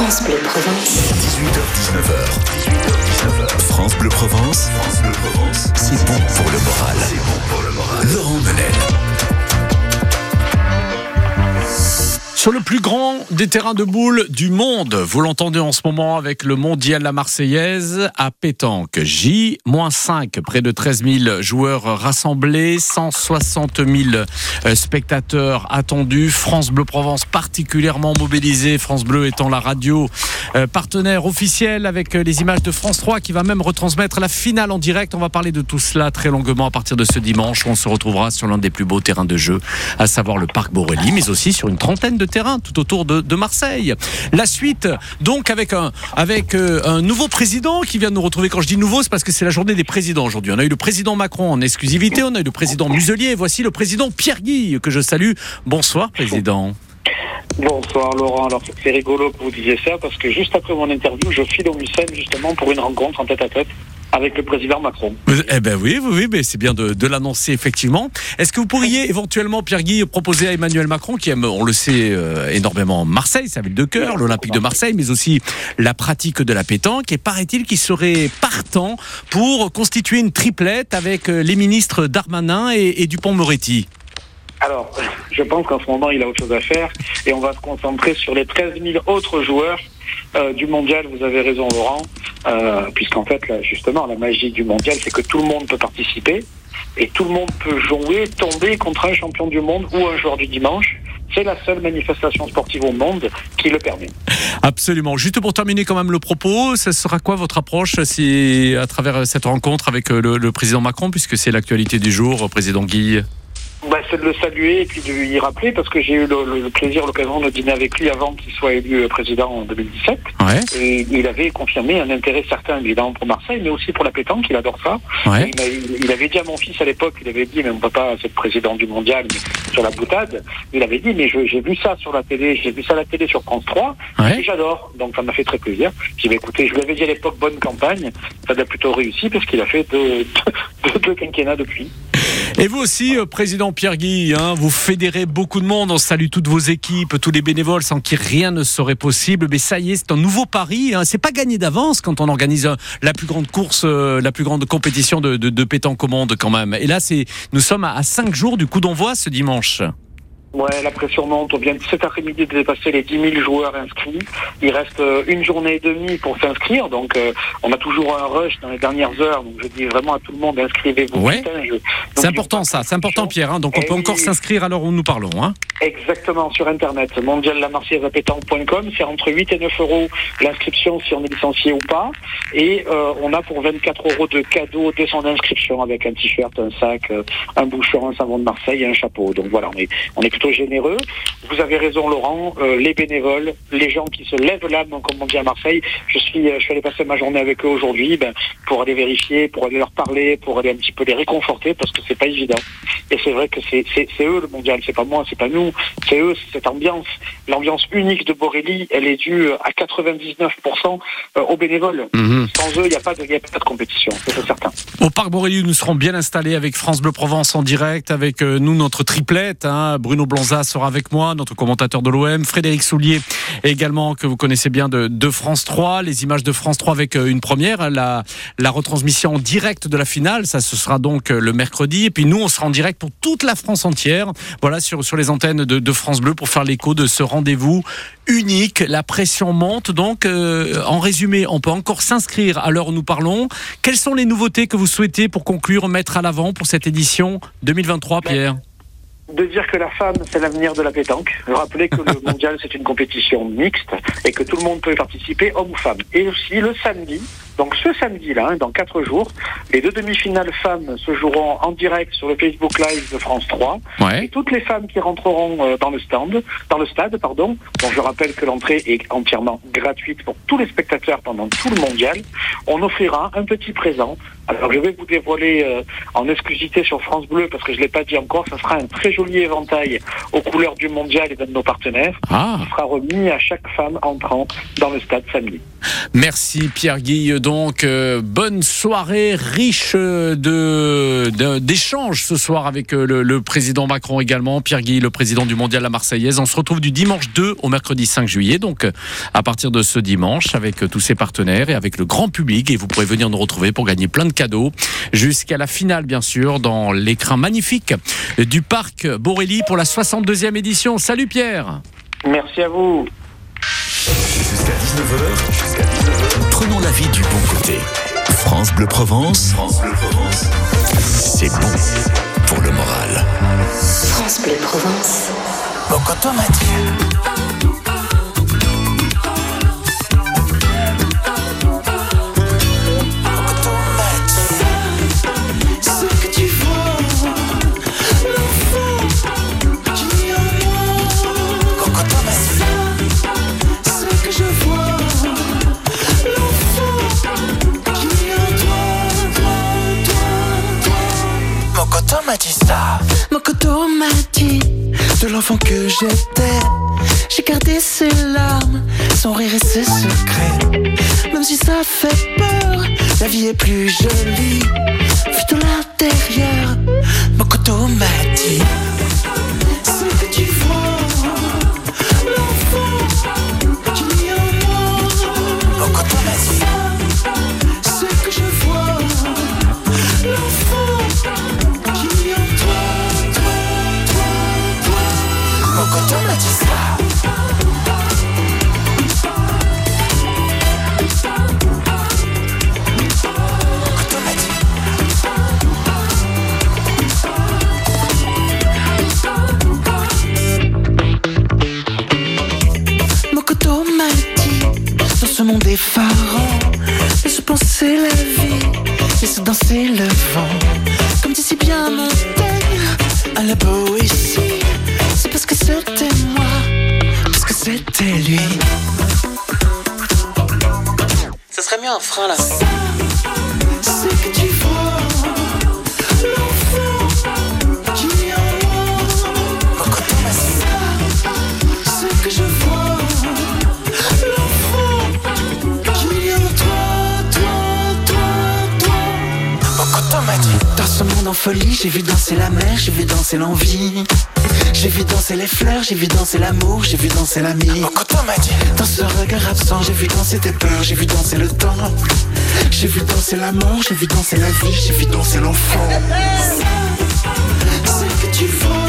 France Bleu Provence. 18h-19h. 18h-19h. France Bleu Provence. France Bleu Provence. C'est bon pour le moral. C'est bon pour le moral. Laurent Menel. Sur le plus grand des terrains de boules du monde, vous l'entendez en ce moment avec le mondial La Marseillaise à pétanque. J-5, près de 13 000 joueurs rassemblés, 160 000 euh, spectateurs attendus. France Bleu Provence particulièrement mobilisée, France Bleu étant la radio euh, partenaire officiel avec euh, les images de France 3 qui va même retransmettre la finale en direct. On va parler de tout cela très longuement à partir de ce dimanche on se retrouvera sur l'un des plus beaux terrains de jeu, à savoir le Parc Borély, mais aussi sur une trentaine de terrain tout autour de, Marseille. La suite, donc, avec un, avec euh, un nouveau président qui vient de nous retrouver. Quand je dis nouveau, c'est parce que c'est la journée des présidents aujourd'hui. On a eu le président Macron en exclusivité, on a eu le président Muselier, et voici le président Pierre Guy, que je salue. Bonsoir, président. Bonsoir Laurent, alors c'est rigolo que vous disiez ça parce que juste après mon interview, je file au Mucem justement pour une rencontre en tête à tête avec le président Macron. Eh ben oui, oui, c'est bien de, de l'annoncer effectivement. Est-ce que vous pourriez éventuellement, Pierre Guy, proposer à Emmanuel Macron, qui aime, on le sait, euh, énormément Marseille, sa ville de cœur, l'Olympique de Marseille, mais aussi la pratique de la pétanque, et paraît-il qu'il serait partant pour constituer une triplette avec euh, les ministres Darmanin et, et Dupont-Moretti? Alors, je pense qu'en ce moment, il a autre chose à faire et on va se concentrer sur les 13 000 autres joueurs euh, du mondial. Vous avez raison, Laurent, euh, puisqu'en fait, justement, la magie du mondial, c'est que tout le monde peut participer et tout le monde peut jouer, tomber contre un champion du monde ou un joueur du dimanche. C'est la seule manifestation sportive au monde qui le permet. Absolument. Juste pour terminer quand même le propos, ce sera quoi votre approche à travers cette rencontre avec euh, le, le président Macron, puisque c'est l'actualité du jour, président Guy? Bah, c'est de le saluer et puis de lui rappeler parce que j'ai eu le, plaisir, l'occasion de dîner avec lui avant qu'il soit élu euh, président en 2017. Ouais, Et il avait confirmé un intérêt certain évidemment pour Marseille, mais aussi pour la pétanque, il adore ça. ouais. Il, avait dit à mon fils à l'époque, il avait dit, mais mon papa, c'est le président du mondial, sur la boutade, il avait dit, mais j'ai vu ça sur la télé, j'ai vu ça à la télé sur France 3, Ouais. et j'adore. Donc ça m'a fait très plaisir. J'ai dit, écoutez, je lui avais dit à l'époque, bonne campagne, ça a plutôt réussi, parce qu'il a fait deux, deux, deux quinquennats depuis. Et vous aussi, euh, président Pierre Guy, hein, vous fédérez beaucoup de monde. On salue toutes vos équipes, tous les bénévoles, sans qui rien ne serait possible. Mais ça y est, c'est un nouveau pari. Hein. C'est pas gagné d'avance quand on organise euh, la plus grande course, euh, la plus grande compétition de, pétanque au monde, quand même. Et là, c'est, nous sommes à, à cinq jours du coup d'envoi ce dimanche. Ouais, la pression monte. On vient cet après-midi de dépasser les 10 000 joueurs inscrits. Il reste euh, une journée et demie pour s'inscrire. Donc, euh, on a toujours un rush dans les dernières heures. Donc, je dis vraiment à tout le monde, inscrivez-vous. Ouais. C'est important ça, c'est important Pierre. Hein. Donc on Eh peut encore s'inscrire à l'heure où nous parlons. Hein. Exactement, sur Internet. mondiallamarseillaiseapétanque.com. C'est entre 8 et 9 euros l'inscription si on est licencié ou pas. Et euh, on a pour 24 euros de cadeaux dès son inscription avec un t-shirt, un sac, un bouchon, un savon de Marseille et un chapeau. Donc voilà, on est, on est plutôt généreux. Vous avez raison, Laurent. Euh, les bénévoles, les gens qui se lèvent l'âme, comme on dit à Marseille. Je suis, euh, je suis allé passer ma journée avec eux aujourd'hui ben, pour aller vérifier, pour aller leur parler, pour aller un petit peu les réconforter parce que c'est pas évident. Et c'est vrai que c'est c'est- c'est eux le mondial, c'est pas moi, c'est pas nous, c'est eux, c'est cette ambiance. L'ambiance unique de Borély, elle est due euh, à 99% euh, aux bénévoles. Sans eux, il n'y a, pas de- il y a pas de compétition, c'est certain. Au Parc Borély, nous serons bien installés avec France Bleu Provence en direct, avec nous notre triplette. hein. Bruno Blanza sera avec moi, notre commentateur de l'OM, Frédéric Soulier également que vous connaissez bien de, France 3. Les images de France 3 avec euh, une première, la, retransmission en direct de la finale, ça ce sera donc euh, le mercredi. Et puis nous, on sera en direct pour toute la France entière, voilà sur les antennes de, de France Bleu pour faire l'écho de ce rendez-vous unique. La pression monte donc. euh, en résumé, on peut encore s'inscrire à l'heure où nous parlons. Quelles sont les nouveautés que vous souhaitez pour conclure, mettre à l'avant pour cette édition 2023, Pierre? De dire que la femme, c'est l'avenir de la pétanque. Rappeler que le mondial, c'est une compétition mixte et que tout le monde peut y participer, homme ou femme. Et aussi le samedi, donc ce samedi-là, hein, dans quatre jours, les deux demi-finales femmes se joueront en direct sur le Facebook Live de France 3. Et toutes les femmes qui rentreront euh, dans le stand, dans le stade, pardon, dont je rappelle que l'entrée est entièrement gratuite pour tous les spectateurs pendant tout le mondial, on offrira un petit présent. Alors je vais vous dévoiler euh, en exclusivité sur France Bleu parce que je l'ai pas dit encore, ça sera un très joli éventail aux couleurs du mondial et de nos partenaires. Ah, qui sera remis à chaque femme entrant dans le stade samedi. merci Pierre Guy. Donc euh, bonne soirée riche de d'échanges ce soir avec euh, le, le, président Macron également, Pierre Guy, le président du Mondial La Marseillaise. On se retrouve du dimanche 2 au mercredi 5 juillet, donc à partir de ce dimanche avec tous ses partenaires et avec le grand public. Et vous pourrez venir nous retrouver pour gagner plein de cadeaux jusqu'à la finale, bien sûr, dans l'écran magnifique du parc Borély pour la 62e édition. Salut Pierre. Merci à vous. Jusqu'à 19h, prenons la vie du bon côté. France Bleu Provence, France Bleu Provence, c'est bon pour le moral. France Bleu Provence. Mathieu. Que j'étais. J'ai gardé ses larmes, son rire et ses secrets. Même si ça fait peur, la vie est plus jolie. Vu de l'intérieur, Mokoto m'a dit. Ce que tu vois, danser le vent. Comme dit si bien Montaigne À la Boétie dit. Dans ce monde en folie, j'ai vu danser la mer, j'ai vu danser l'envie. J'ai vu danser les fleurs, j'ai vu danser l'amour, j'ai vu danser l'ami. Mokoto m'a dit. Dans ce regard absent, j'ai vu danser tes peurs, j'ai vu danser le temps. J'ai vu danser l'amour, j'ai vu danser la vie, j'ai vu danser l'enfant. Ce que tu vois.